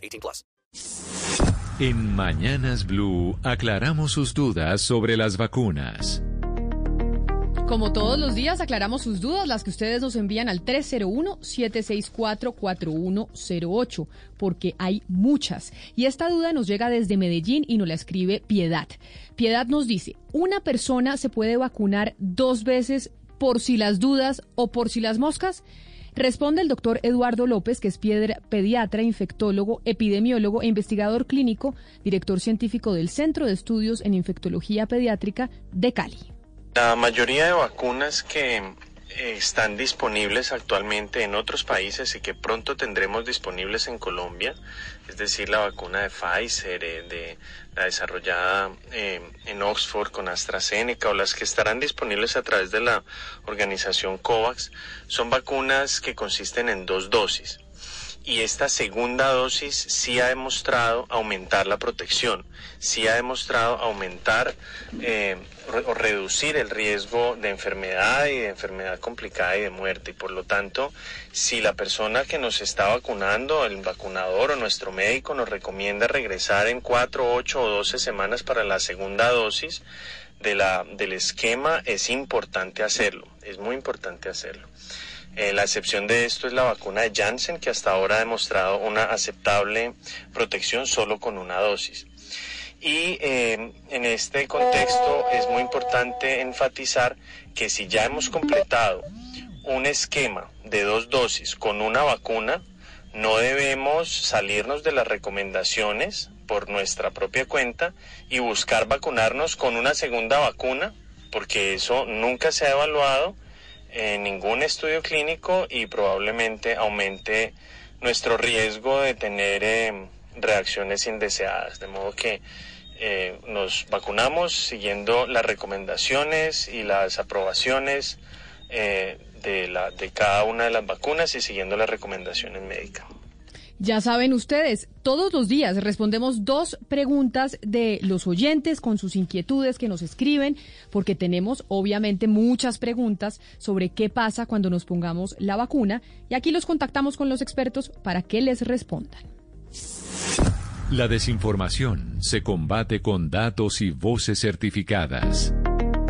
18 plus. En Mañanas Blue aclaramos sus dudas sobre las vacunas. Como todos los días, aclaramos sus dudas, las que ustedes nos envían al 301-764-4108, porque hay muchas. Y esta duda nos llega desde Medellín y nos la escribe Piedad. Piedad nos dice, ¿una persona se puede vacunar dos veces por si las dudas o por si las moscas? Responde el doctor Eduardo López, que es pediatra, infectólogo, epidemiólogo e investigador clínico, director científico del Centro de Estudios en Infectología Pediátrica de Cali. La mayoría de vacunas que están disponibles actualmente en otros países y que pronto tendremos disponibles en Colombia, es decir, la vacuna de Pfizer, eh, de la desarrollada eh, en Oxford con AstraZeneca o las que estarán disponibles a través de la organización COVAX, son vacunas que consisten en dos dosis y esta segunda dosis sí ha demostrado aumentar la protección, sí ha demostrado aumentar eh, o reducir el riesgo de enfermedad y de enfermedad complicada y de muerte. Y por lo tanto, si la persona que nos está vacunando, el vacunador o nuestro médico nos recomienda regresar en 4, 8 o 12 semanas para la segunda dosis, del esquema es importante hacerlo, es muy importante hacerlo. Eh, la excepción de esto es la vacuna de Janssen, que hasta ahora ha demostrado una aceptable protección solo con una dosis. Y eh, en este contexto es muy importante enfatizar que si ya hemos completado un esquema de dos dosis con una vacuna, no debemos salirnos de las recomendaciones por nuestra propia cuenta y buscar vacunarnos con una segunda vacuna, porque eso nunca se ha evaluado en ningún estudio clínico y probablemente aumente nuestro riesgo de tener eh, reacciones indeseadas. De modo que eh, nos vacunamos siguiendo las recomendaciones y las aprobaciones eh, de, la, de cada una de las vacunas y siguiendo las recomendaciones médicas. Ya saben ustedes, todos los días respondemos dos preguntas de los oyentes con sus inquietudes que nos escriben, porque tenemos obviamente muchas preguntas sobre qué pasa cuando nos pongamos la vacuna y aquí los contactamos con los expertos para que les respondan. La desinformación se combate con datos y voces certificadas.